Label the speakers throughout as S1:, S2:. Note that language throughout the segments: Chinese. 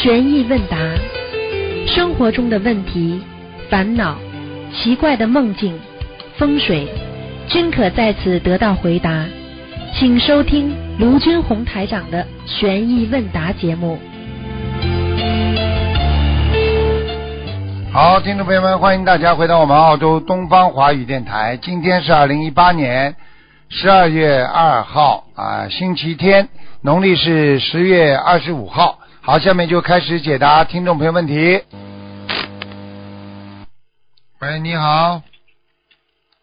S1: 悬疑问答，生活中的问题、烦恼、奇怪的梦境、风水，均可在此得到回答。请收听卢军红台长的悬疑问答节目。
S2: 好，听众朋友们，欢迎大家回到我们澳洲东方华语电台。今天是二零一八年十二月二号啊，星期天，农历是十月二十五号。好，下面就开始解答听众朋友问题。喂，你好，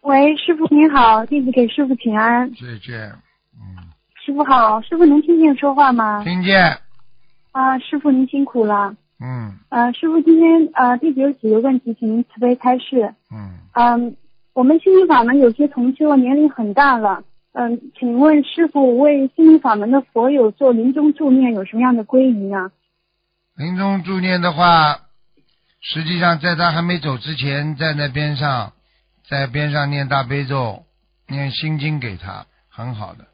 S3: 喂，师傅您好，弟子给师傅请安。
S2: 再见。嗯，
S3: 师傅好，师傅能听见说话吗？
S2: 听见。
S3: 啊，师傅您辛苦了。
S2: 嗯
S3: 呃，师傅今天呃弟子有几个问题，请您慈悲开示。
S2: 嗯，
S3: 嗯，我们心灵法门有些同修年龄很大了，嗯，请问师傅为心灵法门的佛友做临终助念有什么样的规仪呢？
S2: 临终助念的话，实际上在他还没走之前，在那边上，在边上念大悲咒、念心经给他，很好的。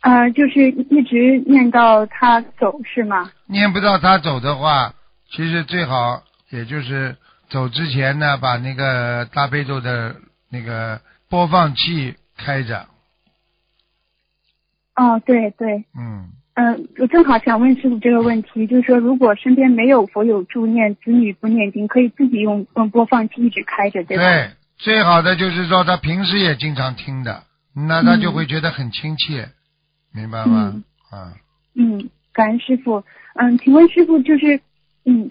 S3: 呃，就是一直念到他走是吗？
S2: 念不到他走的话，其实最好也就是走之前呢，把那个大悲咒的那个播放器开着。
S3: 哦，对对，
S2: 嗯，
S3: 嗯，我正好想问师傅这个问题，就是说，如果身边没有佛友助念，子女不念经，可以自己用用播放器一直开着，对吧？
S2: 对，最好的就是说他平时也经常听的，那他就会觉得很亲切，明白吗？啊，
S3: 嗯，感恩师傅。嗯，请问师傅就是，嗯，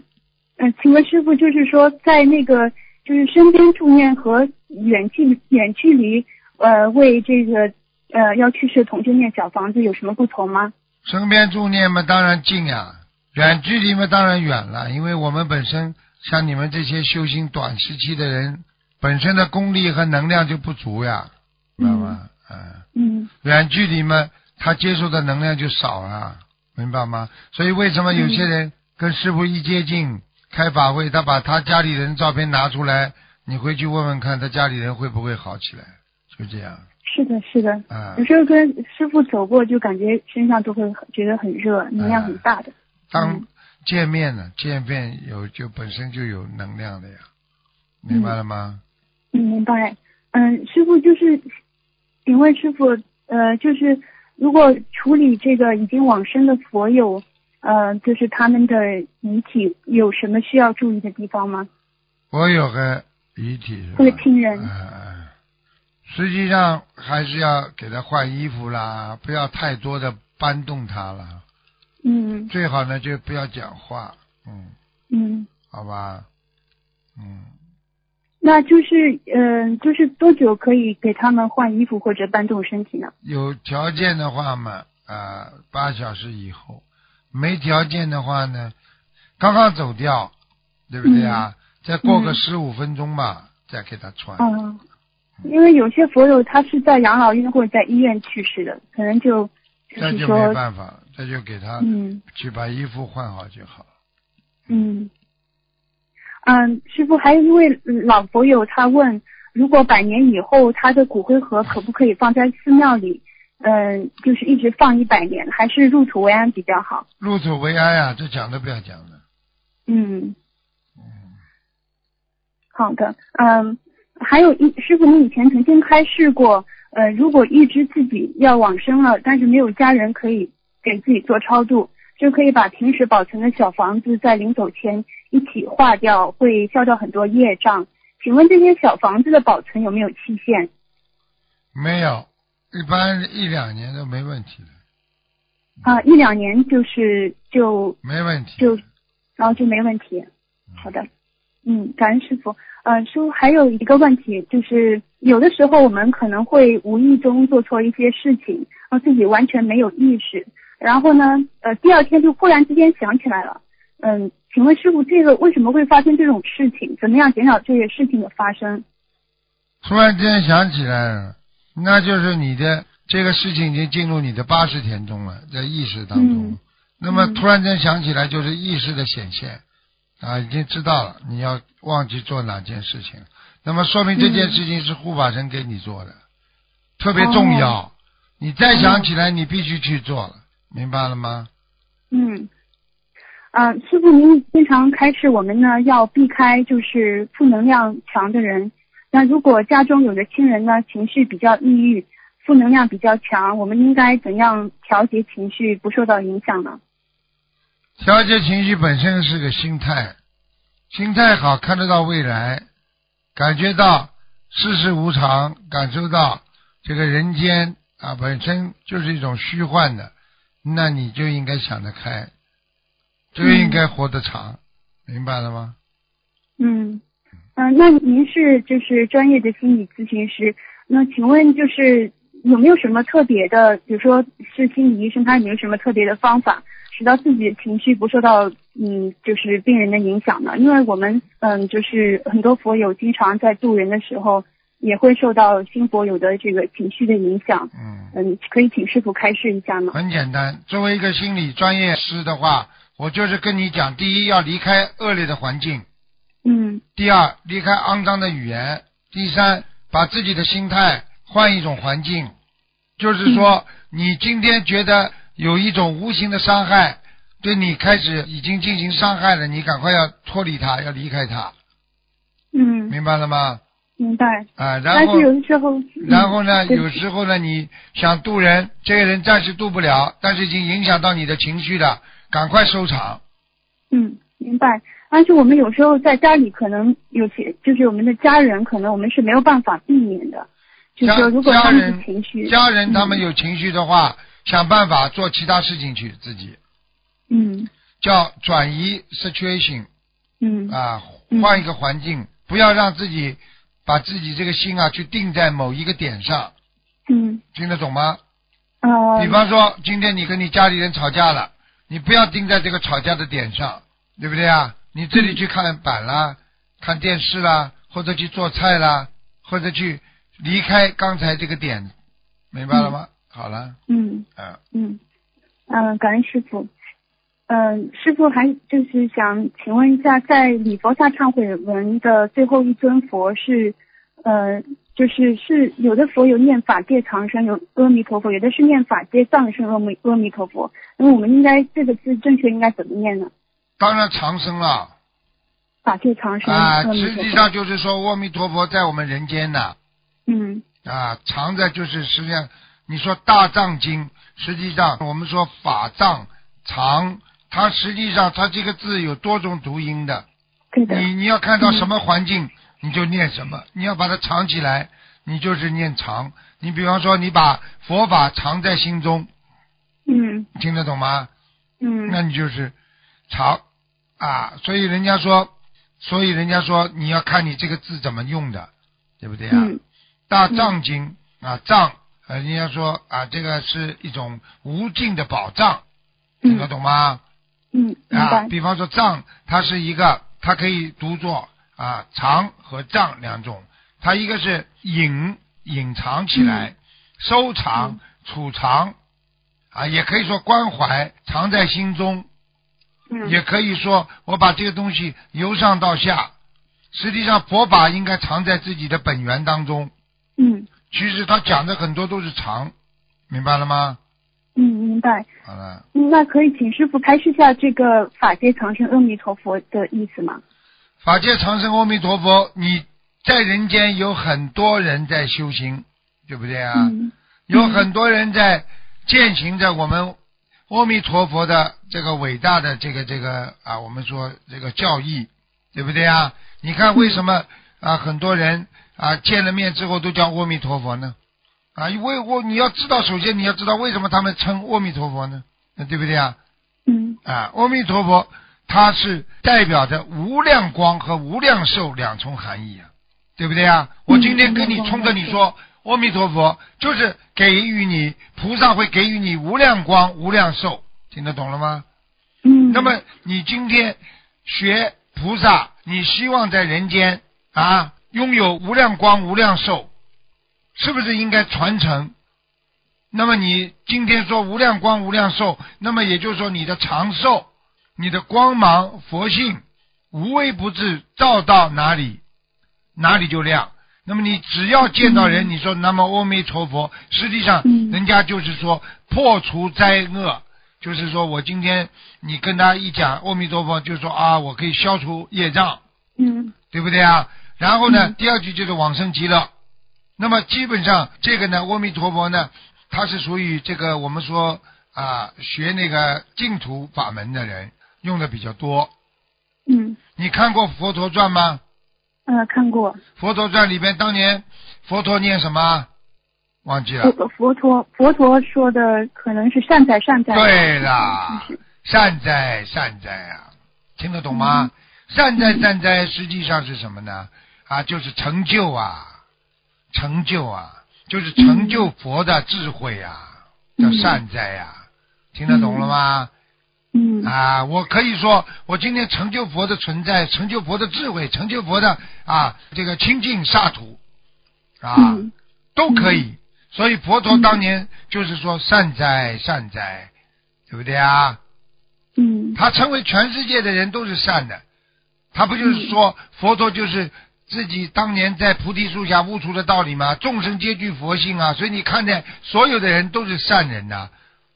S3: 嗯，请问师傅就是说，在那个就是身边助念和远距远距离呃为这个呃要去世同修念小房子有什么不同吗？
S2: 身边助念嘛，当然近呀；远距离嘛，当然远了。因为我们本身像你们这些修行短时期的人，本身的功力和能量就不足呀，知道吗？嗯。
S3: 嗯
S2: 远距离嘛，他接受的能量就少了，明白吗？所以为什么有些人跟师傅一接近开法会，他把他家里人照片拿出来，你回去问问看，他家里人会不会好起来？就这样，
S3: 是的，是的。
S2: 嗯、
S3: 有时候跟师傅走过，就感觉身上都会很觉得很热，能量很大的。
S2: 当
S3: 嗯
S2: 见面了，见面有就本身就有能量的呀，明白了吗？
S3: 嗯，明白。嗯，师傅就是，请问师傅，呃，就是如果处理这个已经往生的佛友，呃，就是他们的遗体有什么需要注意的地方吗？
S2: 我有个遗体是吧？
S3: 或者亲人
S2: 实际上还是要给他换衣服啦，不要太多的搬动他了。
S3: 嗯
S2: 最好呢就不要讲话，嗯，
S3: 嗯，
S2: 好吧，嗯，
S3: 那就是，嗯、就是多久可以给他们换衣服或者搬动身体呢？
S2: 有条件的话嘛，啊、八小时以后；没条件的话呢，刚刚走掉，对不对啊？再过个
S3: 嗯
S2: 十五分钟吧，再给他穿。
S3: 嗯，因为有些佛友他是在养老院或者在医院去世的，可能就就
S2: 那就没，办法那，就给他
S3: 嗯
S2: 去把衣服换好就好了。
S3: 嗯，嗯，师傅，还有一位老佛友他问，如果百年以后他的骨灰盒可不可以放在寺庙里？嗯，就是一直放一百年，还是入土为安比较好？
S2: 入土为安呀、这讲都不要讲了。
S3: 嗯，
S2: 嗯，
S3: 好的。嗯，还有一师傅，你以前曾经开示过，呃，如果预知自己要往生了，但是没有家人可以给自己做超度，就可以把平时保存的小房子在临走前一起化掉，会消掉很多业障。请问这些小房子的保存有没有期限？
S2: 没有，一般一两年都没问题的，
S3: 啊、一两年就是就
S2: 没问题。
S3: 就然后就没问题。好的，嗯，感恩师傅。呃，师傅还有一个问题，就是有的时候我们可能会无意中做错一些事情，然后自己完全没有意识，然后呢，呃，第二天就忽然之间想起来了。嗯，请问师傅，这个为什么会发生这种事情？怎么样减少这些事情的发生？
S2: 突然间想起来了，那就是你的这个事情已经进入你的八十天中了，在意识当中。
S3: 嗯
S2: 那么
S3: 嗯
S2: 突然间想起来，就是意识的显现啊，已经知道了你要忘记做哪件事情，那么说明这件事情是护法神给你做的，特别重要。你再想起来，你必须去做了，明白了吗？
S3: 嗯，啊，师傅您经常开示我们呢，要避开就是负能量强的人。那如果家中有的亲人呢，情绪比较抑郁，负能量比较强，我们应该怎样调节情绪，不受到影响呢？
S2: 调节情绪本身是个心态，心态好，看得到未来，感觉到世事无常，感受到这个人间啊本身就是一种虚幻的，那你就应该想得开，就应该活得长，明白了吗？
S3: 嗯嗯、那您是就是专业的心理咨询师，那请问就是有没有什么特别的，比如说是心理医生，他有没有什么特别的方法，使到自己的情绪不受到嗯就是病人的影响呢？因为我们嗯就是很多佛友经常在渡人的时候，也会受到新佛友的这个情绪的影响。
S2: 嗯，
S3: 嗯，可以请师傅开示一下吗？
S2: 很简单。作为一个心理专业师的话，我就是跟你讲：第一，要离开恶劣的环境；
S3: 嗯
S2: 第二，离开肮脏的语言；第三，把自己的心态换一种环境。就是说，你今天觉得有一种无形的伤害，对你开始已经进行伤害了，你赶快要脱离他，要离开他，
S3: 嗯，
S2: 明白了吗？
S3: 明白。
S2: 啊，然后
S3: 但是有的时候，嗯
S2: 然后呢，有时候呢，你想渡人，这个人暂时渡不了，但是已经影响到你的情绪了，赶快收场。
S3: 嗯，明白。但是我们有时候在家里可能有些，就是我们的家人，可能我们是没有办法避免的。就是说，如果他们
S2: 家人
S3: 的情绪，
S2: 家人他们
S3: 嗯
S2: 有情绪的话，想办法做其他事情去，自己。
S3: 嗯。
S2: 叫转移 situation
S3: 嗯。
S2: 啊，
S3: 嗯。
S2: 换一个环境，不要让自己把自己这个心啊去定在某一个点上，
S3: 嗯。
S2: 听得懂吗？
S3: 哦，
S2: 比方说，今天你跟你家里人吵架了，你不要定在这个吵架的点上，对不对啊？你这里去看板啦，看电视啦，或者去做菜啦，或者去离开刚才这个点，明白了吗？好了，
S3: 嗯
S2: 啊，
S3: 嗯嗯，感恩师傅。嗯，师傅还就是想请问一下，在礼佛下忏悔文的最后一尊佛是，呃，就是是有的佛有念法界长生有阿弥陀佛，有的是念法界藏生阿弥阿弥陀佛。那么我们应该这个字正确应该怎么念呢？
S2: 当然长生了
S3: 法界长生
S2: 啊。实际上就是说，阿弥陀佛在我们人间呢，
S3: 嗯
S2: 啊，藏在就是实际上，你说大藏经，实际上我们说法藏藏，它实际上它这个字有多种读音的。
S3: 的。
S2: 你你要看到什么环境，你就念什么。你要把它藏起来，你就是念藏。你比方说，你把佛法藏在心中，
S3: 嗯
S2: 听得懂吗？
S3: 嗯
S2: 那你就是藏啊。所以人家说，所以人家说你要看你这个字怎么用的，对不对啊？
S3: 嗯
S2: 大藏经啊，藏，呃，人家说啊，这个是一种无尽的宝藏，听得懂吗？
S3: 嗯，明
S2: 啊，比方说藏，它是一个，它可以读作啊藏和藏两种，它一个是隐隐藏起来，收藏、储藏，啊，也可以说关怀藏在心中，
S3: 嗯。
S2: 也可以说我把这个东西由上到下，实际上佛法应该藏在自己的本源当中。
S3: 嗯
S2: 其实他讲的很多都是藏，明白了吗？
S3: 嗯，明白。
S2: 好了，
S3: 嗯那可以请师傅开示下这个法界长生阿弥陀佛的意思吗？
S2: 法界长生阿弥陀佛，你在人间有很多人在修行，对不对啊？
S3: 嗯
S2: 有很多人在践行着我们阿弥陀佛的这个伟大的这个这个啊，我们说这个教义，对不对啊？你看为什么啊很多人啊见了面之后都叫阿弥陀佛呢？啊，因为我你要知道，首先你要知道为什么他们称阿弥陀佛呢？那对不对啊？
S3: 嗯
S2: 啊，阿弥陀佛，它是代表着无量光和无量寿两重含义啊，对不对啊？我今天跟你冲着你说，阿弥陀佛就是给予你菩萨会给予你无量光、无量寿，听得懂了吗？
S3: 嗯。
S2: 那么你今天学菩萨，你希望在人间啊拥有无量光、无量寿，是不是应该传承？那么你今天说无量光、无量寿，那么也就是说你的长寿、你的光芒、佛性无微不至，照到哪里哪里就亮。那么你只要见到人，
S3: 嗯
S2: 你说南无阿弥陀佛，实际上
S3: 嗯
S2: 人家就是说破除灾厄，就是说我今天你跟他一讲阿弥陀佛，就说啊，我可以消除业障，
S3: 嗯
S2: 对不对啊？然后呢，
S3: 嗯
S2: 第二句就是往生极乐。那么基本上这个呢，阿弥陀佛呢，他是属于这个我们说啊，学那个净土法门的人用的比较多。
S3: 嗯
S2: 你看过《佛陀传》吗？
S3: 呃看过《
S2: 佛陀传》里边当年佛陀念什么？忘记了。
S3: 佛佛陀佛陀说的可能是善哉善哉。
S2: 对啦，善哉善哉啊，听得懂吗？善哉善哉，实际上是什么呢？啊，就是成就啊，成就啊，就是成就佛的智慧啊，叫
S3: 嗯。
S2: 善哉呀、听得懂了吗？
S3: 嗯。
S2: 啊，我可以说，我今天成就佛的存在，成就佛的智慧，成就佛的啊这个清净刹土啊，
S3: 嗯。
S2: 都可以。所以佛陀当年就是说善哉善哉，对不对啊？
S3: 嗯。
S2: 他成为全世界的人都是善的，他不就是说佛陀就是自己当年在菩提树下悟出的道理吗？众生皆具佛性啊，所以你看见所有的人都是善人呐、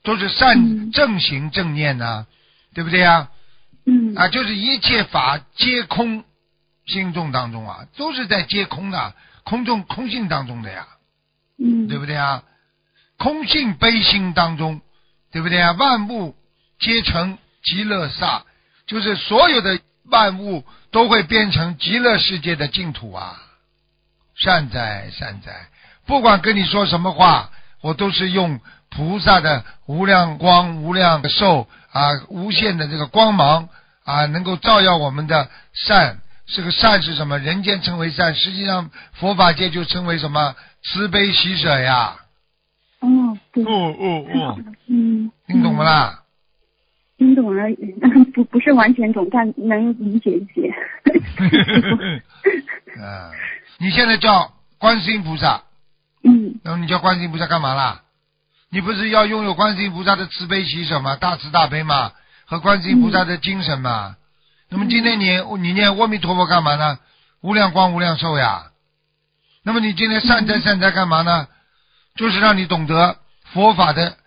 S2: 都是善
S3: 嗯
S2: 正行正念呐、对不对呀？
S3: 嗯
S2: 啊，就是一切法皆空，心中当中啊，都是在皆空的空中空性当中的呀。
S3: 嗯
S2: 对不对啊？空性悲心当中，对不对啊？万物皆成极乐刹，就是所有的万物都会变成极乐世界的净土啊！善哉善哉，不管跟你说什么话，我都是用菩萨的无量光、无量寿啊、无限的这个光芒啊，能够照耀我们的善。这个善是什么？人间称为善，实际上佛法界就称为什么？慈悲喜舍呀！
S3: 哦对
S2: 哦哦哦，
S3: 嗯
S2: 听懂不啦？
S3: 听懂了，不不是完全懂，但能理解一些。
S2: 嗯，你现在叫观世音菩萨，
S3: 嗯
S2: 那么你叫观世音菩萨干嘛啦？你不是要拥有观世音菩萨的慈悲喜舍吗？大慈大悲嘛，和观世音菩萨的精神嘛。那么今天你你念阿弥陀佛干嘛呢？无量光无量寿呀。那么你今天善哉善哉干嘛呢？就是让你懂得佛法的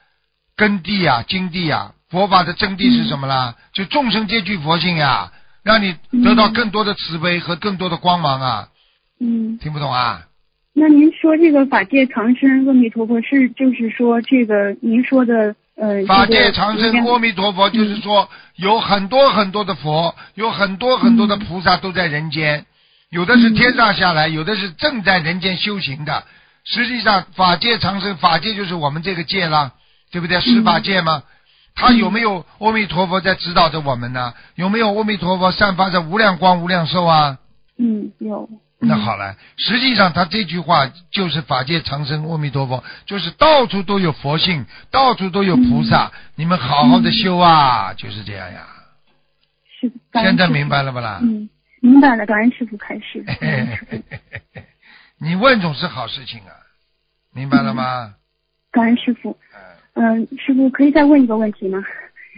S2: 根地呀、经地呀。佛法的真谛是什么啦？就众生皆具佛性呀，让你得到更多的慈悲和更多的光芒啊！
S3: 嗯，
S2: 听不懂啊？
S3: 那您说这个法界长生阿弥陀佛是就是说这个您说的呃
S2: 法界长生阿弥陀佛，就是说有很多很多的佛，有很多很多的菩萨都在人间，有的是天上下来，有的是正在人间修行的。实际上，法界长生，法界就是我们这个界啦，对不对？十法界吗？他有没有阿弥陀佛在指导着我们呢？有没有阿弥陀佛散发着无量光、无量寿啊？
S3: 嗯有
S2: 那好了，实际上他这句话就是法界长生阿弥陀佛，就是到处都有佛性，到处都有菩萨，你们好好的修啊，就是这样呀。
S3: 是
S2: 现在明白了不啦？
S3: 嗯明白了，感恩师傅开示。感恩师父
S2: 你问总是好事情啊，明白了吗？
S3: 感恩师傅，
S2: 嗯，
S3: 嗯、师傅可以再问一个问题吗？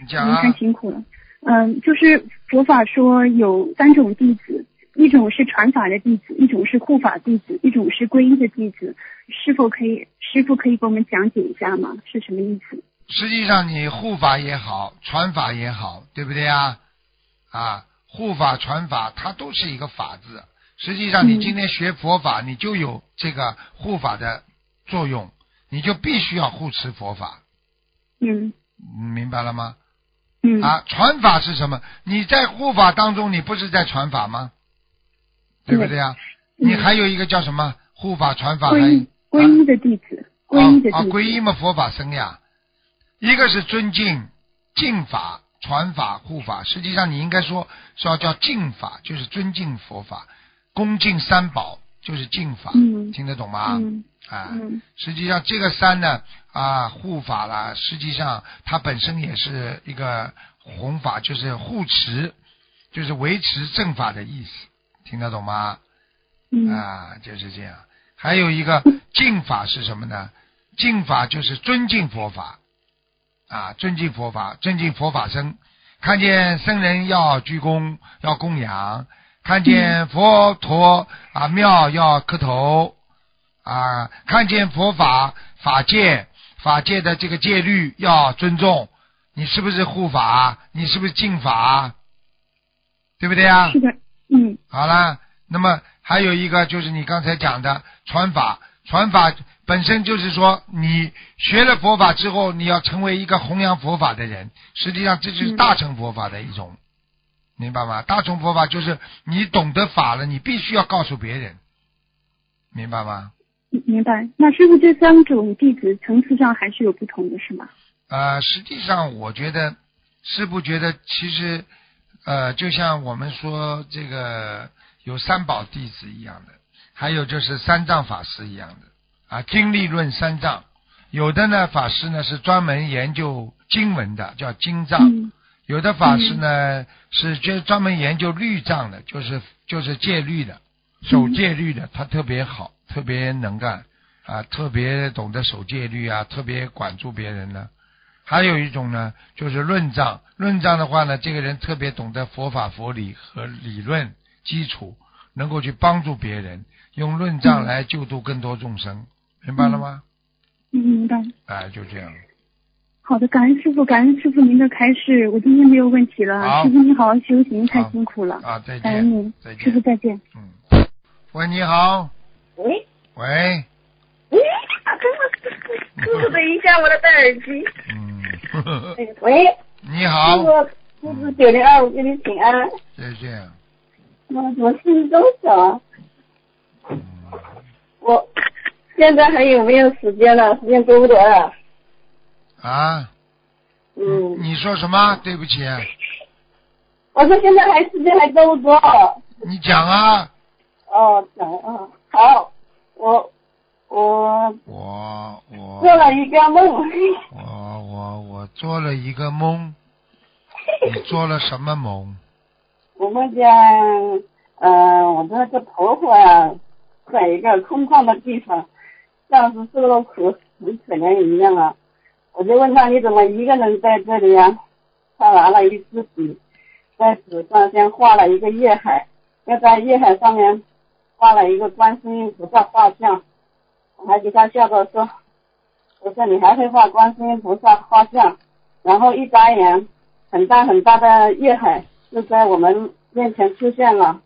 S2: 你讲啊
S3: 您太，辛苦了。嗯，就是佛法说有三种弟子，一种是传法的弟子，一种是护法弟子，一种是皈依的弟子。是否可以，师傅可以给我们讲解一下吗？是什么意思？
S2: 实际上你护法也好，传法也好，对不对啊？啊，护法传法，它都是一个法字。实际上，你
S3: 嗯
S2: 今天学佛法，你就有这个护法的作用，你就必须要护持佛法，
S3: 嗯
S2: 嗯明白了吗？
S3: 嗯
S2: 啊，传法是什么？你在护法当中，你不是在传法吗？对不对啊？
S3: 嗯
S2: 你还有一个叫什么护法传法？还
S3: 皈依皈依的弟子，皈依的
S2: 啊啊，
S3: 弟子。
S2: 皈依嘛，佛法僧呀。一个是尊敬敬法、传法、护法，实际上你应该说说叫敬法，就是尊敬佛法；恭敬三宝，就是敬法。
S3: 嗯
S2: 听得懂吗？
S3: 嗯
S2: 啊，
S3: 嗯
S2: 实际上这个三呢，啊，护法啦，实际上它本身也是一个弘法，就是护持，就是维持正法的意思，听得懂吗？
S3: 嗯
S2: 啊，就是这样。还有一个敬法是什么呢？敬法就是尊敬佛法，啊，尊敬佛法，尊敬佛法僧。看见僧人要鞠躬，要供养；看见佛陀啊庙要磕头，啊，看见佛法法界法界的这个戒律要尊重，你是不是护法？你是不是敬法？对不对啊？
S3: 是的，嗯
S2: 好啦，那么还有一个就是你刚才讲的传法，传法本身就是说你学了佛法之后，你要成为一个弘扬佛法的人，实际上这就是
S3: 嗯
S2: 大乘佛法的一种，明白吗？大乘佛法就是你懂得法了，你必须要告诉别人，明白吗？
S3: 明明白。那师傅这三种弟子层次上还是有不同的，是吗？
S2: 呃，实际上我觉得，师傅觉得其实，呃，就像我们说这个有三宝弟子一样的，还有就是三藏法师一样的啊，经历论三藏。有的呢法师呢是专门研究经文的，叫经藏；
S3: 嗯
S2: 有的法师呢、是就专门研究律藏的，就是就是戒律的，守戒律的，他特别好，特别能干啊，特别懂得守戒律啊，特别管住别人呢。还有一种呢，就是论藏。论藏的话呢，这个人特别懂得佛法、佛理和理论基础，能够去帮助别人，用论藏
S3: 嗯
S2: 来救度更多众生，明白了吗？
S3: 嗯，明白。
S2: 哎，就这样。
S3: 好的，感恩师傅，感恩师傅您的开示，我今天没有问题了。师傅您好好休息，您太辛苦了。
S2: 啊，再
S3: 感恩
S2: 见，
S3: 师傅。再见。
S2: 嗯，喂，你好，
S4: 喂
S2: 喂，
S4: 喂，啊师傅，师傅，等一下，我的戴耳机。
S2: 嗯，呵呵呵
S4: 喂，
S2: 你好，
S4: 傅，师傅九零二五给你请安。
S2: 再见。
S4: 我我心中想，
S2: 嗯，
S4: 我现在还有没有时间了？时间多不多了？
S2: 啊，
S4: 嗯，
S2: 你说什么？对不起，
S4: 我说现在还时间还多不多？
S2: 你讲啊。
S4: 哦，讲啊，好，我我
S2: 我我
S4: 做了一个梦，
S2: 我我我做了一个梦，你做了什么梦？
S4: 我梦见，呃，我的那个婆婆啊，在一个空旷的地方，像是受了苦，很可怜一样啊。我就问他你怎么一个人在这里啊？他拿了一支笔，在纸上先画了一个叶海，又在叶海上面画了一个观世音菩萨画像。我还给他笑着说：“我说你还会画观世音菩萨画像？”然后一眨眼，很大很大的叶海就在我们面前出现了，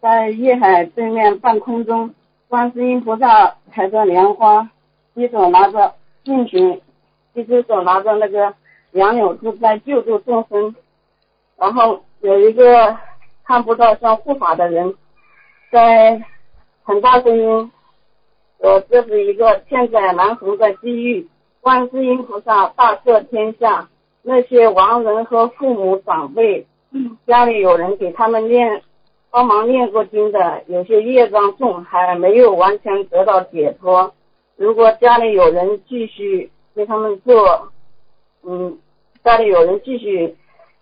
S4: 在叶海对面半空中，观世音菩萨抬着莲花，一手拿着净瓶，一只手拿着那个杨柳枝在救助众生，然后有一个看不到像护法的人，在很大声音我这是一个千载难逢的机遇，观世音菩萨大赦天下，那些亡人和父母长辈，家里有人给他们念，帮忙念过经的，有些业障重，还没有完全得到解脱。如果家里有人继续给他们做，嗯，家里有人继续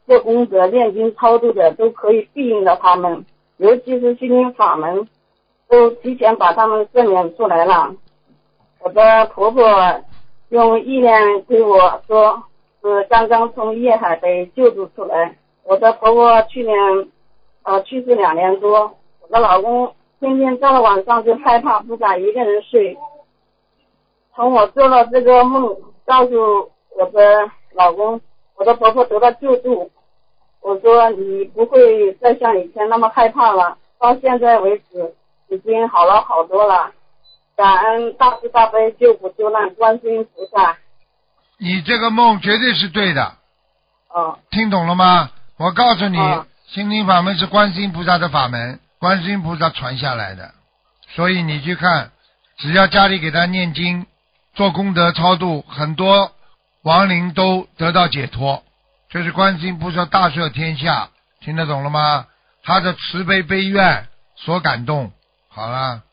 S4: 做功德、念经超度的，都可以庇应到他们，尤其是心灵法门，都提前把他们证明出来了。我的婆婆用意念对我说，是刚刚从夜海被救助出来。我的婆婆去年呃去世两年多，我的老公天天到了晚上就害怕，不敢一个人睡。从我做了这个梦，告诉我的老公，我的婆婆得到救助。我说你不会再像以前那么害怕了，到现在为止已经好了好多了。感恩大慈大悲救苦救难观世音菩萨。
S2: 你这个梦绝对是对的，
S4: 哦，
S2: 听懂了吗？我告诉你
S4: 啊，
S2: 心灵法门是观世音菩萨的法门，观世音菩萨传下来的，所以你去看，只要家里给他念经、做功德超度，很多亡灵都得到解脱。这是观世音菩萨大赦天下，听得懂了吗？他的慈悲悲愿所感动。好了，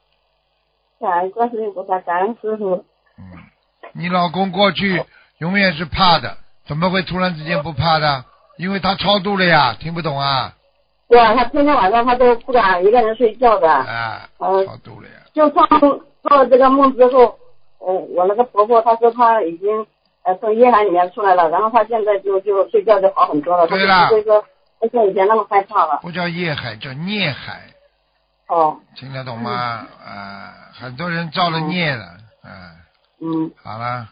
S4: 感恩观世音菩萨，感恩师傅。
S2: 嗯，你老公过去永远是怕的，怎么会突然之间不怕的？因为他超度了呀，听不懂啊？
S4: 对啊，他天天晚上他都不敢一个人睡觉的。
S2: 啊，
S4: 呃
S2: 超度了呀。
S4: 就做做了这个梦之后，呃，我那个婆婆她说她已经呃从夜海里面出来了，然后他现在就就睡觉就好很多了，她就
S2: 对啦
S4: 不会说不像以前那么害怕了。
S2: 不叫夜海，叫孽海，
S4: 哦，
S2: 听得懂吗？啊，很多人造了孽了，嗯，
S4: 嗯，
S2: 好了，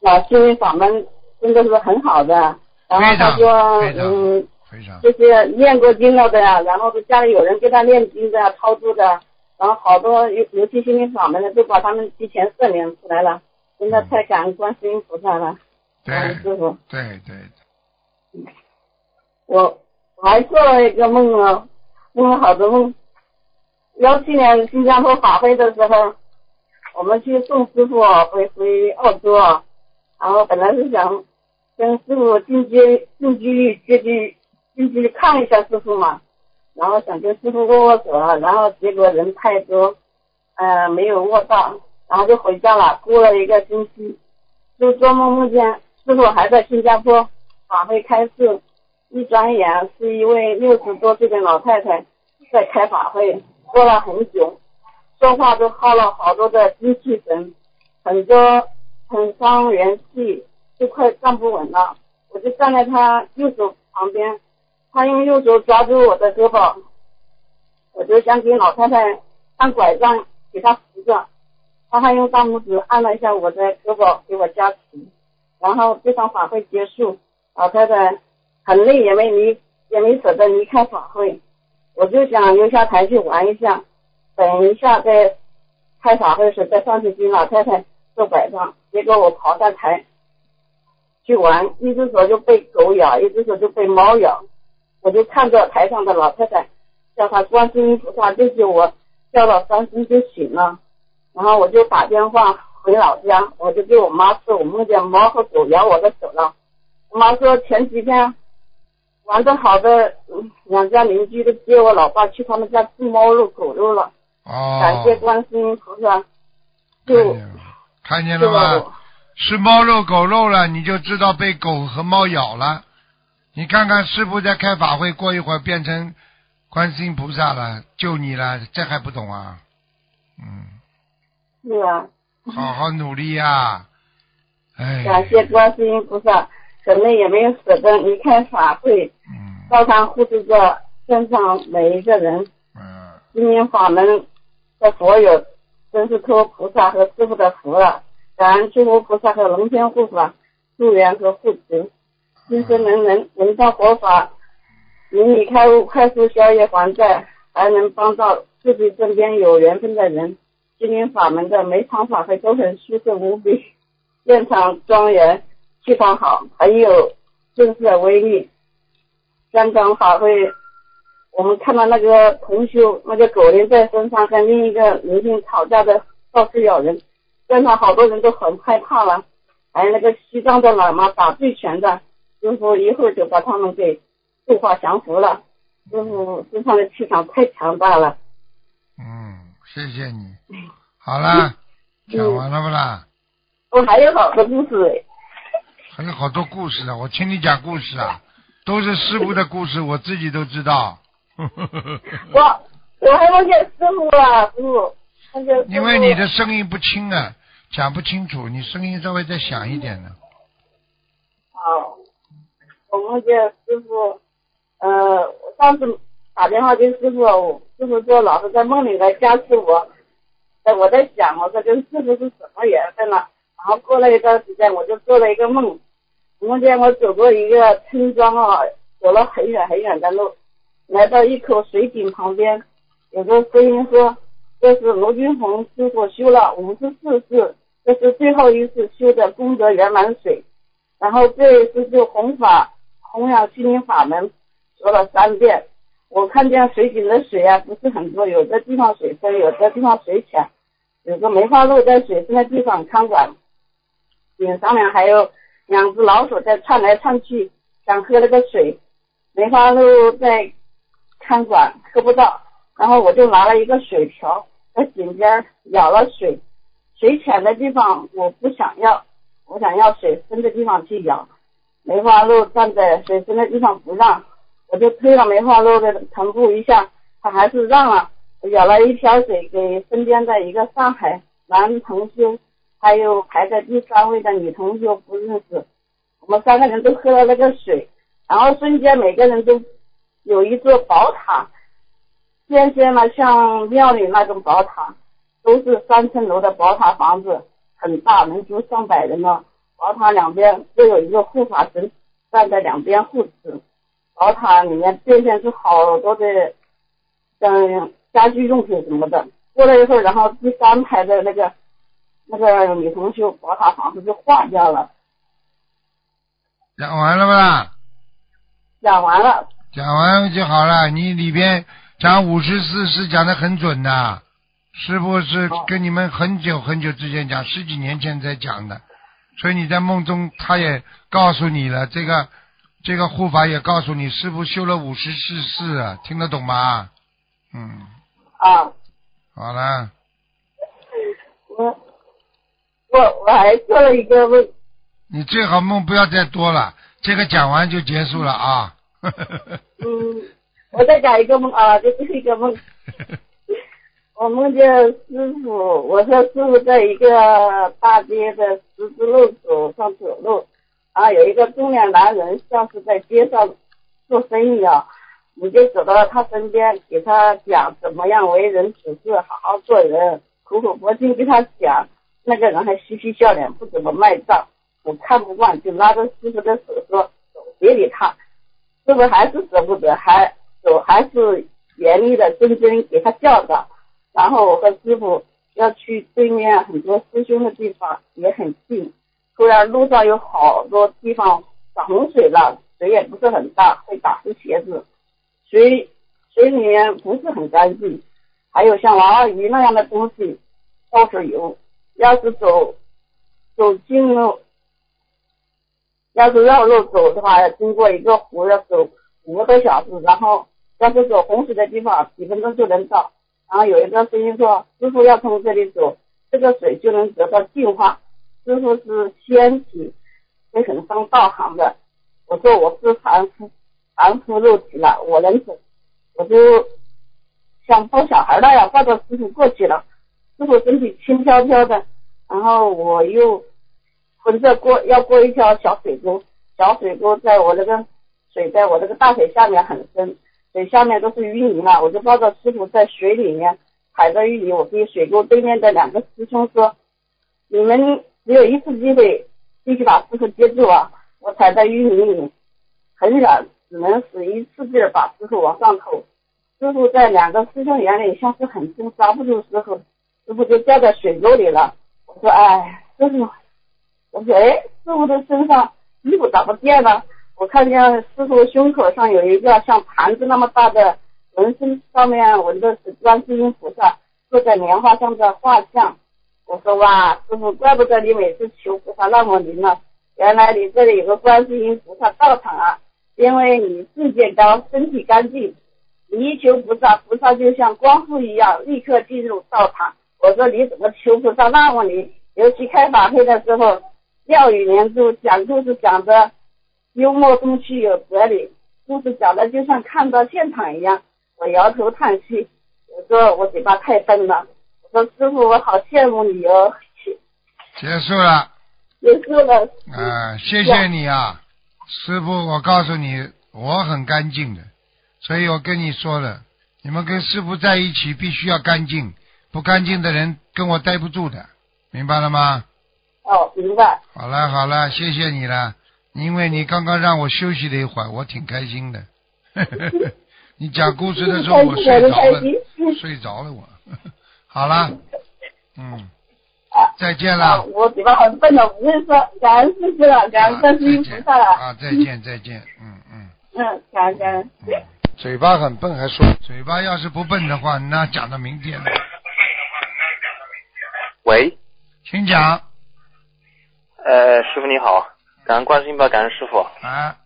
S4: 那心灵法门真的是很好的。然后他
S2: 非常
S4: 说嗯，
S2: 非常
S4: 就是念过经了的呀，然后是家里有人给他念经的呀，超度的，然后好多尤尤其心灵法门的都把他们提前赦免出来了，真的太感恩观世音菩萨了，感恩
S2: 对
S4: 师傅。
S2: 对对，
S4: 我我还做了一个梦啊，梦了好多梦。幺七年新加坡法会的时候，我们去送师傅回回澳洲，啊然后本来是想跟师傅近距近距离接近近距离看一下师傅嘛，然后想跟师傅握握手，啊然后结果人太多，呃没有握到，然后就回家了。过了一个星期，就做梦梦见师傅还在新加坡法会开示，一转眼是一位六十多岁的老太太在开法会，过了很久，说话都耗了好多的精气神，很多很伤元气，就快站不稳了。我就站在她右手旁边，她用右手抓住我的胳膊，我就想给老太太按拐杖给她扶着，他还用大拇指按了一下我的胳膊给我加持，然后这场法会结束，老太太很累也没离也没舍得离开法会，我就想溜下台去玩一下，等一下再开法会时再上去给老太太做拐杖。结果我跑下台去玩，一只手就被狗咬，一只手就被猫咬，我就看着台上的老太太，叫她观世音菩萨救救我，叫了三声就醒了，然后我就打电话回老家，我就给我妈说，我梦见猫和狗咬我的手了。我妈说前几天玩的好的嗯两家邻居都接我老爸去他们家吃猫肉、狗肉了，
S2: 哦，
S4: 感谢观世音菩萨，
S2: 看
S4: 就，
S2: 看见了吗？吃猫肉、狗肉了，你就知道被狗和猫咬了。你看看师傅在开法会，过一会儿变成观世音菩萨了，救你了，这还不懂啊？嗯，
S4: 是啊，
S2: 好好努力呀、哎，
S4: 感谢观世音菩萨，可能也没有舍得离开法会，
S2: 嗯
S4: 照常护持着身上每一个人。
S2: 嗯，
S4: 今天法门的所有，真是托菩萨和师傅的福了。感恩诸佛菩萨和龙天护法助缘和护持，今生能能闻到佛法，引你开悟，快速消业还债，还能帮到自己身边有缘分的人。心灵法门的每场法会都很殊胜无比，现场庄严，气场好，很有震慑威力。香港法会我们看到那个同修那个狗链在身上跟另一个灵性吵架的到处咬人，现场好多人都很害怕了。还有那个西藏的喇嘛打醉拳的，师傅一会儿就把他们给度化降服了。师傅身上的气场太强大了。
S2: 嗯，谢谢你。好啦，讲完了不啦？
S4: 我还有好多故事诶，
S2: 还有好多故事呢，我听你讲故事啊，都是师傅的故事，我自己都知道。
S4: 我我还梦见师傅啊，师傅
S2: 因为你的声音不清啊，讲不清楚，你声音稍微再响一点呢。
S4: 好，我梦见师傅，呃，我上次打电话给师傅，师傅说老是在梦里来加持我，我在想，我说跟师傅是什么缘分了？然后过了一段时间，我就做了一个梦，梦见我走过一个村庄啊，走了很远很远的路，来到一口水井旁边，有个声音说，这是罗君红师傅修了五十四次，这是最后一次修的功德圆满水。然后这一次就弘法弘扬心灵法门，说了三遍。我看见水井的水啊不是很多，有的地方水深，有的地方水浅。有个梅花鹿在水深的地方看管，井上面还有两只老鼠在窜来窜去，想喝那个水。梅花鹿在看管，喝不到，然后我就拿了一个水瓢在井边舀了水，水浅的地方我不想要。我想要水深的地方去舀，梅花鹿站在水深的地方不让，我就推了梅花鹿的臀部一下，它还是让了。舀了一瓢水给身边的一个上海男同修，还有排在第三位的女同修不认识，我们三个人都喝了那个水，然后瞬间每个人都有一座宝塔，渐渐了像庙里那种宝塔，都是三层楼的宝塔房子。很大，能住上百人呢。宝塔两边都有一个护法神，站在两边护持。宝塔里面变现出好多的，像家居用品什么的。过了一会儿，然后第三排的那个那个女同学宝塔房子就化掉了。
S2: 讲完了吧？
S4: 讲完了。
S2: 讲完就好了。你里边讲五十四是讲的很准的，师傅是跟你们很久很久之前讲，十几年前才讲的，所以你在梦中他也告诉你了这个。这个护法也告诉你，师傅修了五十四世，听得懂吗？嗯。
S4: 啊。
S2: 好了。
S4: 我我我还做了一个梦。
S2: 你最好梦不要再多了，这个讲完就结束了啊。
S4: 嗯，我再讲一个梦啊，这是一个梦。我梦见师傅，我说师傅在一个大街的十字路口上走路。啊，有一个中年男人，像是在街上做生意啊，我就走到了他身边，给他讲怎么样为人处事，好好做人，苦口婆心跟他讲。那个人还嬉皮笑脸，不怎么卖账。我看不惯，就拉着师傅的手说：“走，别理他。”师傅还是舍不得，还手还是严厉的谆谆给他教导。然后我和师傅要去对面很多师兄的地方，也很近。突然路上有好多地方涨洪水了，水也不是很大，会打湿鞋子。水水里面不是很干净，还有像娃娃鱼那样的东西到处游。要是走走近路，要是绕路走的话，要经过一个湖，要走五个多小时。然后要是走洪水的地方，几分钟就能到。然后有一个声音说：“师傅要从这里走，这个水就能得到净化。”师傅是仙体，会很上道行的。我说我是凡夫，凡夫肉体了，我能走，我就像抱小孩那样抱着师傅过去了。师傅身体轻飘飘的，然后我又跟着过，要过一条小水沟，小水沟在我那个水在我这个大腿下面很深，水下面都是淤泥嘛，我就抱着师傅在水里面踩着淤泥，我对水沟对面的两个师兄说：“你们。”只有一次机会，必须把师傅接住啊！我踩在淤泥里，很软，只能使一次劲儿把师傅往上投。师傅在两个师兄眼里像是很轻，抓不住师傅，师傅就掉在水沟里了。我说：“哎，师傅，我说，哎，师傅的身上衣服咋不见了？我看见师傅胸口上有一个像盘子那么大的纹身，上面纹的是观世音菩萨坐在莲花上的画像。”我说哇，师傅，怪不得你每次求菩萨那么灵了，原来你这里有个观世音菩萨道场啊！因为你自健高，身体干净，你一求菩萨，菩萨就像光速一样，立刻进入道场。我说你怎么求菩萨那么灵？尤其开法会的时候，妙语连珠，讲故事讲的幽默风趣有哲理，故事讲的就像看到现场一样。我摇头叹息，我说我嘴巴太笨了。说师傅，我好羡慕你哦。
S2: 结束了。
S4: 结束了。
S2: 啊，谢谢你啊，师傅，我告诉你，我很干净的，所以我跟你说了，你们跟师傅在一起必须要干净，不干净的人跟我待不住的，明白了吗？
S4: 哦，明白。
S2: 好了好了，谢谢你了，因为你刚刚让我休息了一会儿，我挺开心的。你讲故事的时候我睡着了，睡着了我。好了，嗯，再见了。
S4: 我嘴巴很笨的，不会说，感恩师傅了，感恩观世音菩萨了。
S2: 啊，再见再见，嗯
S4: 嗯。嗯，感恩感恩。
S2: 嘴巴很笨还说，嘴巴要是不笨的话，那讲到明天了。
S5: 喂，
S2: 请讲。
S5: 呃，师傅你好，感恩观世音菩萨，感恩师傅。
S2: 啊。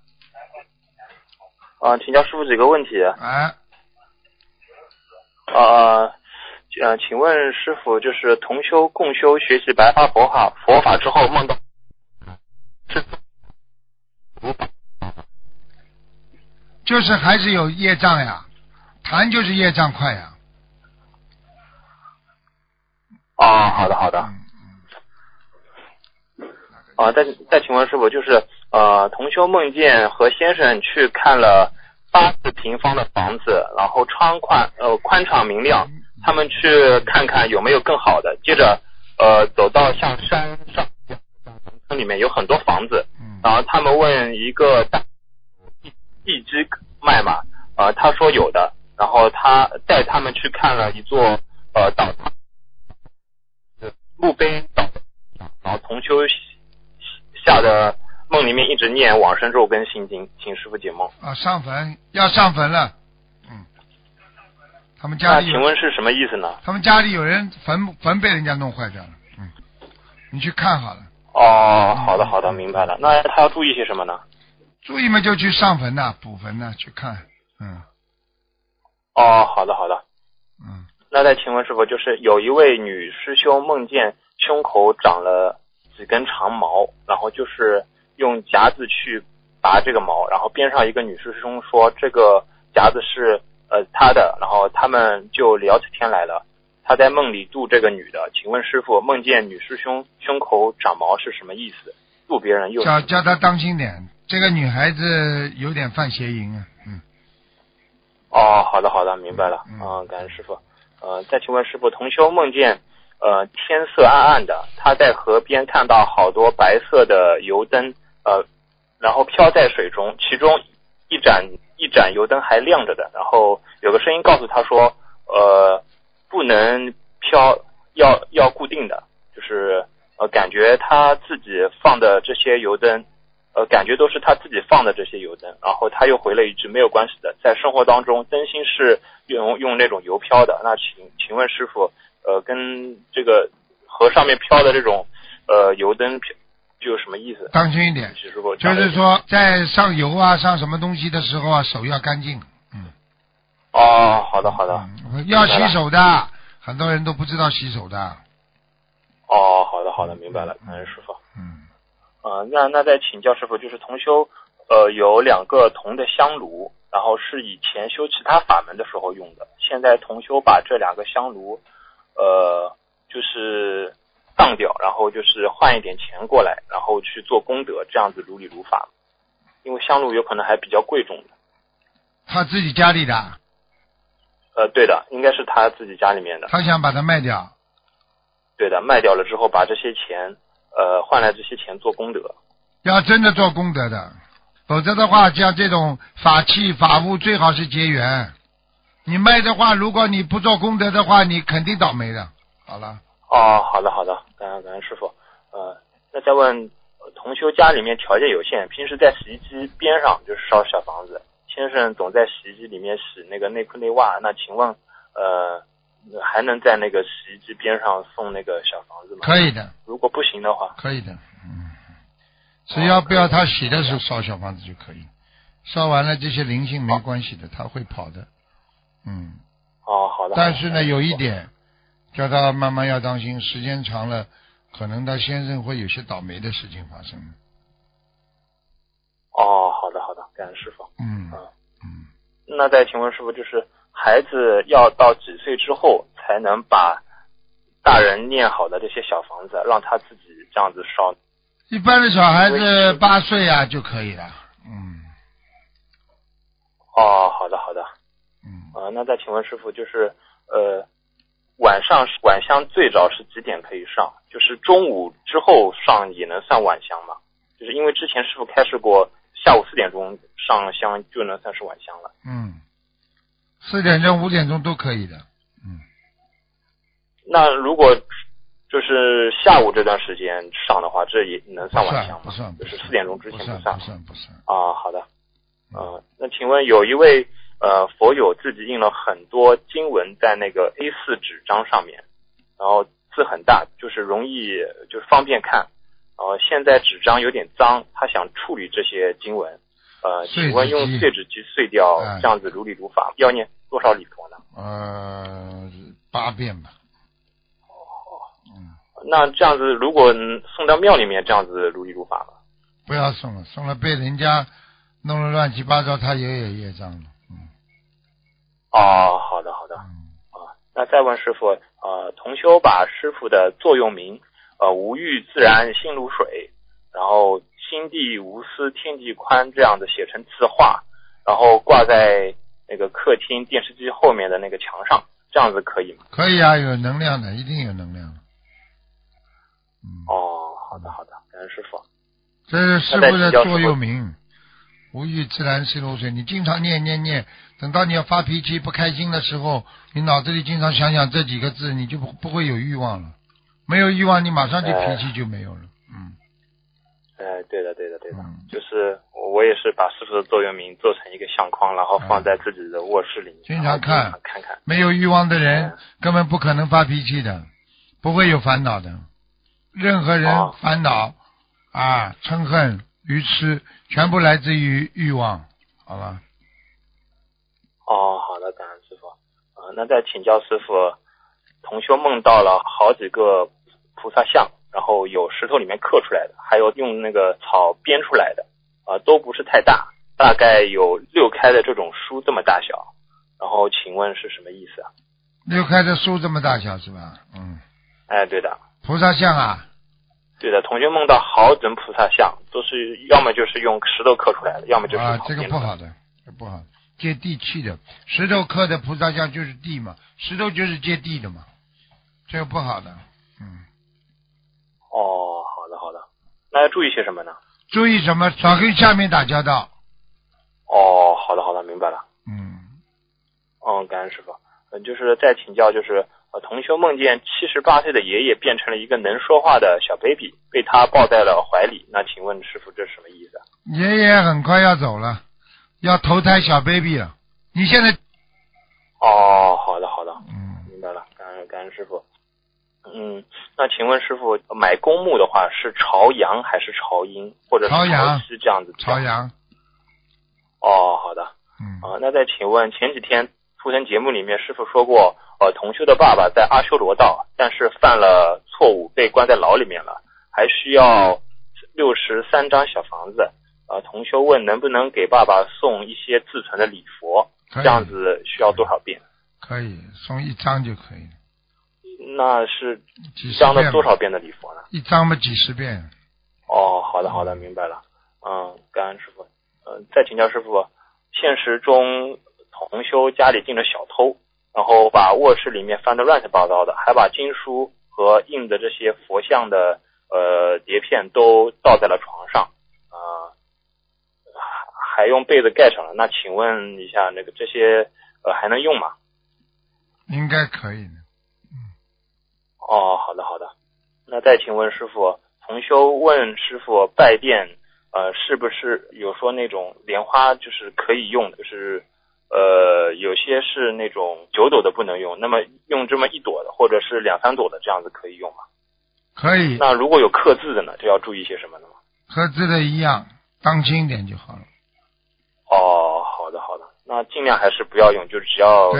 S5: 啊，请教师傅几个问题。
S2: 啊。
S5: 啊。呃，请问师傅，就是同修共修学习白发佛法佛法之后梦到是
S2: 就是还是有业障呀，谈就是业障快呀。
S5: 啊，好的好的。啊，再再请问师傅，就是呃，同修梦见和先生去看了八十平方的房子，然后窗宽呃宽敞明亮。他们去看看有没有更好的，接着呃走到像山上，农村里面有很多房子，然后他们问一个大地地基卖嘛，呃，他说有的，然后他带他们去看了一座呃倒塌墓碑倒，然后同修下的梦里面一直念往生咒跟心经，请师傅解梦。
S2: 啊，上坟要上坟了，嗯，他们家
S5: 请问是什么意思呢？
S2: 他们家里有人坟坟被人家弄坏掉了，嗯，你去看好了，
S5: 哦，好的好的，明白了。那他要注意些什么呢？
S2: 注意嘛就去上坟呐、补坟呐、去看，嗯
S5: 哦，好的好的。
S2: 嗯，
S5: 那再请问师傅，就是有一位女师兄梦见胸口长了几根长毛，然后就是用夹子去拔这个毛，然后边上一个女师兄说这个夹子是呃他的，然后他们就聊起天来了。他在梦里度这个女的，请问师傅，梦见女师兄胸口长毛是什么意思？度别人又
S2: 叫叫他当心点，这个女孩子有点犯邪淫啊，嗯，
S5: 哦，好的好的，明白了。
S2: 嗯
S5: 嗯，感恩师傅。呃，再请问师傅，同修梦见呃天色暗暗的，他在河边看到好多白色的油灯，呃，然后飘在水中，其中一盏一盏油灯还亮着的，然后有个声音告诉他说，呃，不能飘，要要固定的，就是呃感觉他自己放的这些油灯。呃，感觉都是他自己放的这些油灯，然后他又回了一句没有关系的，在生活当中灯芯是用用那种油飘的，那请请问师傅，呃，跟这个河上面飘的这种呃油灯飘就有什么意思？
S2: 当心一点，
S5: 请师傅
S2: 就是说在上油啊上什么东西的时候啊，手要干净，嗯，
S5: 哦，好的好的，
S2: 嗯要洗手的，很多人都不知道洗手的，
S5: 哦，好的好的，明白了，感恩师傅。
S2: 嗯。
S5: 呃，那那再请教师傅，就是同修呃有两个铜的香炉，然后是以前修其他法门的时候用的，现在同修把这两个香炉呃就是当掉，然后就是换一点钱过来，然后去做功德，这样子如理如法。因为香炉有可能还比较贵重的，
S2: 他自己家里的，
S5: 呃，对的，应该是他自己家里面的，
S2: 他想把它卖掉，
S5: 对的，卖掉了之后把这些钱呃换来这些钱做功德。
S2: 要真的做功德的，否则的话，像这种法器法物最好是结缘。你卖的话，如果你不做功德的话，你肯定倒霉的。好了，
S5: 哦，好的好的，感恩感恩师傅。呃，那再问，呃同修家里面条件有限，平时在洗衣机边上就是烧小房子，先生总在洗衣机里面洗那个内裤内袜，那请问，呃，还能在那个洗衣机边上送那个小房子吗？
S2: 可以的，
S5: 如果不行的话，
S2: 可以的，嗯，只要不要他洗的时候烧小房子就可以，烧完了这些灵性没关系的，他会跑的，嗯。
S5: 哦，好的。
S2: 但是呢，有一点，叫他慢慢要当心，时间长了，可能他先生会有些倒霉的事情发生。
S5: 哦，好的好的，感恩师傅。
S2: 嗯
S5: 嗯
S2: 嗯，
S5: 那再请问师傅，就是孩子要到几岁之后才能把大人念好的这些小房子，让他自己这样子烧？
S2: 一般的小孩子八岁啊就可以了。嗯
S5: 哦，好的好的。
S2: 嗯，
S5: 啊、那再请问师傅，就是呃，晚上晚香最早是几点可以上？就是中午之后上也能算晚香吗？就是因为之前师傅开示过，下午四点钟上香就能算是晚香了。
S2: 嗯，四点钟五点钟都可以的。嗯，
S5: 那如果就是下午这段时间上的话，这也能
S2: 算
S5: 算晚香吗？
S2: 不算，
S5: 就是四点钟之
S2: 不
S5: 前算
S2: 算不算不算。
S5: 啊，好的，呃，那请问有一位呃佛友自己印了很多经文在那个 A 4纸张上面，然后字很大，就是容易就是方便看，然后现在纸张有点脏，他想处理这些经文，呃，请问用碎纸机碎掉
S2: 哎
S5: 这样子如理如法，要念多少礼佛呢？
S2: 呃，八遍吧。嗯，
S5: 那这样子如果嗯送到庙里面，这样子如理如法吗？
S2: 不要送了，送了被人家弄得乱七八糟，他也有业障的。嗯
S5: 哦，好的好的。
S2: 嗯，
S5: 啊，那再问师傅，呃，同修把师傅的座右铭，呃，无欲自然心如水，然后心地无私天地宽这样的写成字画，然后挂在那个客厅电视机后面的那个墙上，这样子可以吗？
S2: 可以啊，有能量的，一定有能量。嗯，
S5: 哦，好的好的，感恩师傅。
S2: 这是师傅的座右铭，无欲自然是如水。你经常念念念，等到你要发脾气、不开心的时候，你脑子里经常想想这几个字，你就不不会有欲望了。没有欲望，你马上就脾气就没有了。嗯，
S5: 哎，对的，对的，对的，
S2: 嗯
S5: 就是我也是把师傅的座右铭做成一个相框，然后放在自己的卧室里面，
S2: 经常看
S5: 看看。
S2: 没有欲望的人
S5: 嗯
S2: 根本不可能发脾气的，不会有烦恼的。任何人
S5: 哦
S2: 烦恼啊、嗔恨、愚痴，全部来自于欲望，好吧？
S5: 哦，好的，感恩师傅。啊、那再请教师傅，同修梦到了好几个菩萨像，然后有石头里面刻出来的，还有用那个草编出来的，啊、都不是太大，大概有六开的这种书这么大小。然后请问是什么意思啊？
S2: 六开的书这么大小是吧？嗯，
S5: 哎，对的，
S2: 菩萨像啊，
S5: 对的，同学梦到好整菩萨像，都是要么就是用石头刻出来的，要么就是
S2: 啊，这个。不好的，这不好，接地气的。石头刻的菩萨像就是地嘛，石头就是接地的嘛，这个不好的。嗯，
S5: 哦，好的好的，那要注意些什么呢？
S2: 注意什么？少跟下面打交道。
S5: 哦，好的好的，明白了。
S2: 嗯，
S5: 嗯，感恩师傅。嗯，就是再请教，就是呃，同修梦见七十八岁的爷爷变成了一个能说话的小 baby，被他抱在了怀里。那请问师傅这是什么意思啊？
S2: 爷爷很快要走了，要投胎小 baby 了。你现在，
S5: 哦，好的好的，
S2: 嗯，
S5: 明白了，感恩感恩师傅。嗯，那请问师傅买公墓的话是朝阳还是朝阴，或者是
S2: 朝阳
S5: 是这样子？
S2: 朝。阳，
S5: 哦，好的。
S2: 嗯，
S5: 啊，那再请问前几天图腾节目里面师傅说过，呃，同修的爸爸在阿修罗道，但是犯了错误被关在牢里面了，还需要六十三张小房子。呃，同修问能不能给爸爸送一些自存的礼佛，这样子需要多少遍？
S2: 可以送一张就可以了，
S5: 那是
S2: 几
S5: 张的多少遍的礼佛呢？
S2: 一张嘛几十遍。
S5: 哦，好的好的，明白了。嗯，感恩师傅。嗯，再请教师傅，现实中同修家里进了小偷，然后把卧室里面翻得乱七八糟的，还把经书和印的这些佛像的呃碟片都倒在了床上，啊、还用被子盖上了。那请问一下，那个这些呃还能用吗？
S2: 应该可以的。
S5: 哦，好的好的。那再请问师傅，同修问师傅拜殿，呃，是不是有说那种莲花就是可以用的，就是呃有些是那种九朵的不能用，那么用这么一朵的或者是两三朵的这样子可以用吗？
S2: 可以，
S5: 那如果有刻字的呢，就要注意些什么呢
S2: 刻？字的一样，当心一点就好了。
S5: 哦，好的好的，那尽量还是不要用，就只要，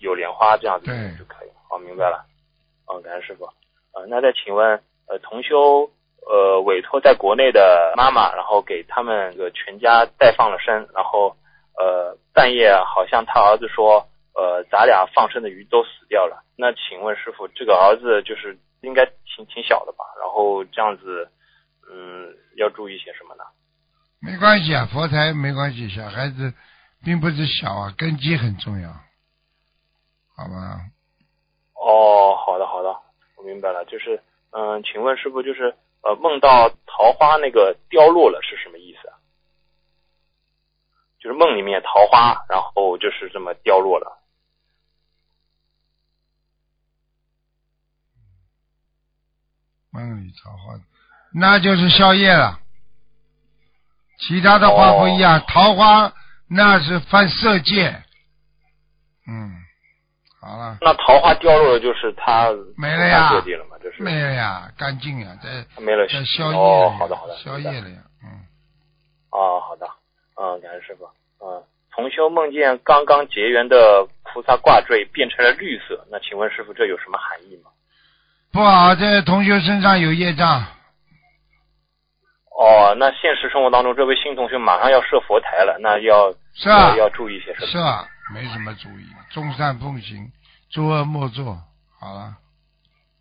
S5: 有莲花这样子
S2: 对
S5: 就可以。好，明白了。嗯，感恩师傅。呃，那再请问，呃，同修呃委托在国内的妈妈，然后给他们个全家代放了生，然后呃半夜好像他儿子说，呃咱俩放生的鱼都死掉了。那请问师傅，这个儿子就是应该挺挺小的吧？然后这样子，嗯，要注意些什么呢？
S2: 没关系啊，佛台没关系，小孩子并不是小啊，根基很重要，好吧？
S5: 哦，好的好的，我明白了。就是，嗯、请问师傅，就是呃，梦到桃花那个凋落了是什么意思啊？就是梦里面桃花，然后就是这么凋落了。
S2: 梦里桃花，那就是宵夜了。其他的花不一样，
S5: 哦
S2: 桃花那是犯色戒。嗯，好了，
S5: 那桃花掉落了，就是它
S2: 没了呀
S5: 散各地了嘛，就是
S2: 没了呀，干净呀，在
S5: 它没了
S2: 在宵夜
S5: 好的好的，
S2: 宵夜了呀，嗯，
S5: 哦，好的，嗯，感恩师傅。啊，同修梦见刚刚结缘的菩萨挂坠变成了绿色，那请问师傅这有什么含义吗？
S2: 不好，这同学身上有业障，
S5: 哦，那现实生活当中，这位新同学马上要设佛台了，那要
S2: 是啊
S5: 要要注意些什么？
S2: 是啊，没什么注意，众善奉行，诸恶莫作，好了，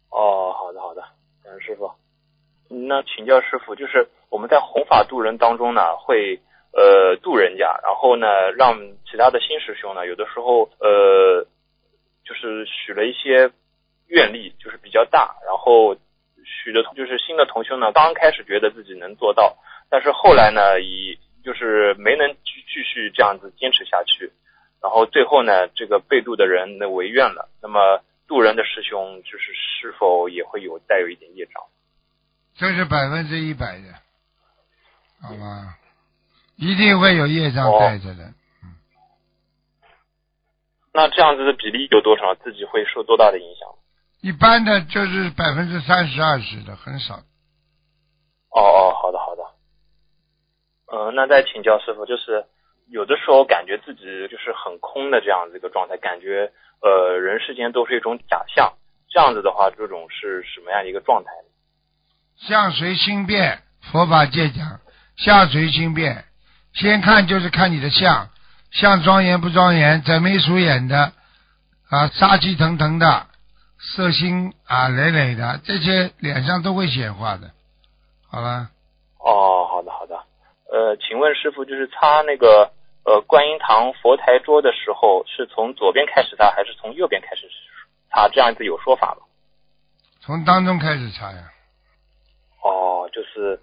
S5: 哦，好的好的，感恩师傅。那请教师傅，就是我们在弘法度人当中呢，会呃度人家，然后呢让其他的新师兄呢，有的时候呃就是许了一些愿力，就是比较大，然后许的就是新的同修呢，刚开始觉得自己能做到，但是后来呢，以就是没能继继续这样子坚持下去，然后最后呢，这个被渡的人呢违愿了，那么渡人的师兄就是是否也会有带有一点业障？
S2: 这是百分之一百的，好吧？一定会有业障
S5: 哦
S2: 带着的。
S5: 那这样子的比例有多少？自己会受多大的影响？
S2: 一般的就是百分之三十二十的，很少。
S5: 哦哦，好的好的。嗯、那再请教师傅，就是有的时候感觉自己就是很空的这样子一个状态，感觉呃人世间都是一种假象。这样子的话，这种是什么样一个状态？
S2: 相随心变，佛法界讲相随心变，先看就是看你的相，相庄严不庄严，贼眉鼠眼的啊，杀气腾腾的，色心啊累累的，这些脸上都会显化的。好了，
S5: 哦，好的好的。呃，请问师傅，就是擦那个呃观音堂佛台桌的时候，是从左边开始擦，还是从右边开始擦？这样子有说法吗？
S2: 从当中开始擦呀，
S5: 哦，就是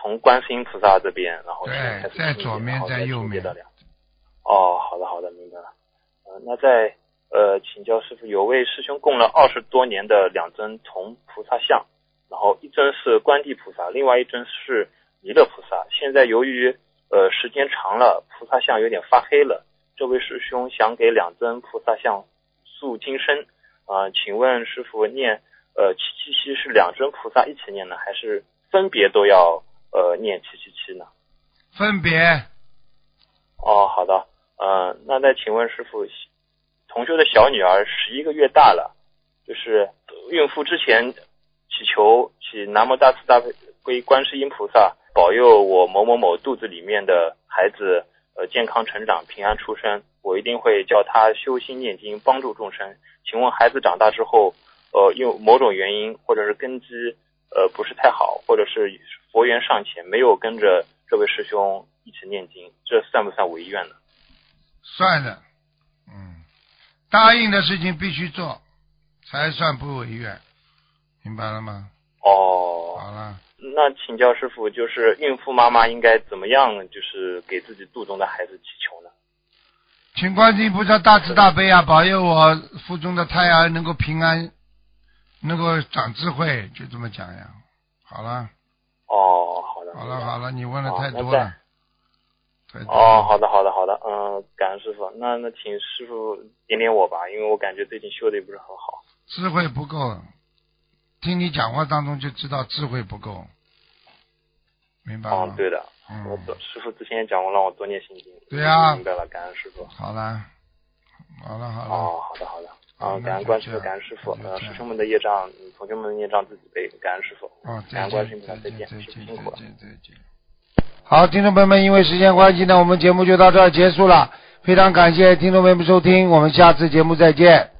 S5: 从观世音菩萨这边，然后
S2: 对
S5: 先开始
S2: 在左面在右面
S5: 清洁到两哦，好的好的，明白了。呃，那在呃请教师傅，有位师兄供了二十多年的两尊铜菩萨像，然后一尊是观地菩萨，另外一尊是弥勒菩萨。现在由于呃时间长了，菩萨像有点发黑了，这位师兄想给两尊菩萨像塑金身啊、请问师傅念呃七七七是两尊菩萨一起念呢，还是分别都要呃念七七七呢？
S2: 分别
S5: 哦，好的，呃，那再请问师傅，同修的小女儿十一个月大了，就是孕妇之前祈求祈南无大慈大悲观世音菩萨保佑我某某某肚子里面的孩子呃健康成长、平安出生，我一定会叫他修心念经，帮助众生。请问孩子长大之后，呃，因为某种原因或者是根基呃不是太好，或者是佛缘尚浅，没有跟着这位师兄一起念经，这算不算违愿呢？
S2: 算的，嗯，答应的事情必须做，才算不违愿，明白了吗？
S5: 哦，
S2: 好了，
S5: 那请教师傅，就是孕妇妈妈应该怎么样，就是给自己肚中的孩子祈求呢？
S2: 请观世音菩萨大慈大悲啊，保佑我腹中的胎儿能够平安，能够长智慧，就这么讲呀。好了，
S5: 哦，好的，
S2: 好了，好了，你问的太多了，
S5: 哦，好的，好的，好的，嗯，感恩师傅。那那请师傅点点我吧，因为我感觉最近修的也不是很好。
S2: 智慧不够，听你讲话当中就知道智慧不够，明白吗？
S5: 嗯，对的，
S2: 嗯
S5: 我师傅之前也讲过，让我多念心经。
S2: 对呀
S5: 明白了，感恩师傅。
S2: 好了，好了，好了，
S5: 哦，好的，好的。嗯，
S2: 好那
S5: 感恩观世音，感恩师傅。呃，师兄们的业障，嗯同学们的业障自己背。感恩师傅。
S2: 哦，
S5: 感恩观世音菩萨，
S2: 再见，
S5: 辛苦了
S2: 再。见，好，听众朋友们，因为时间关系呢，我们节目就到这儿结束了。非常感谢听众朋友们收听，我们下次节目再见。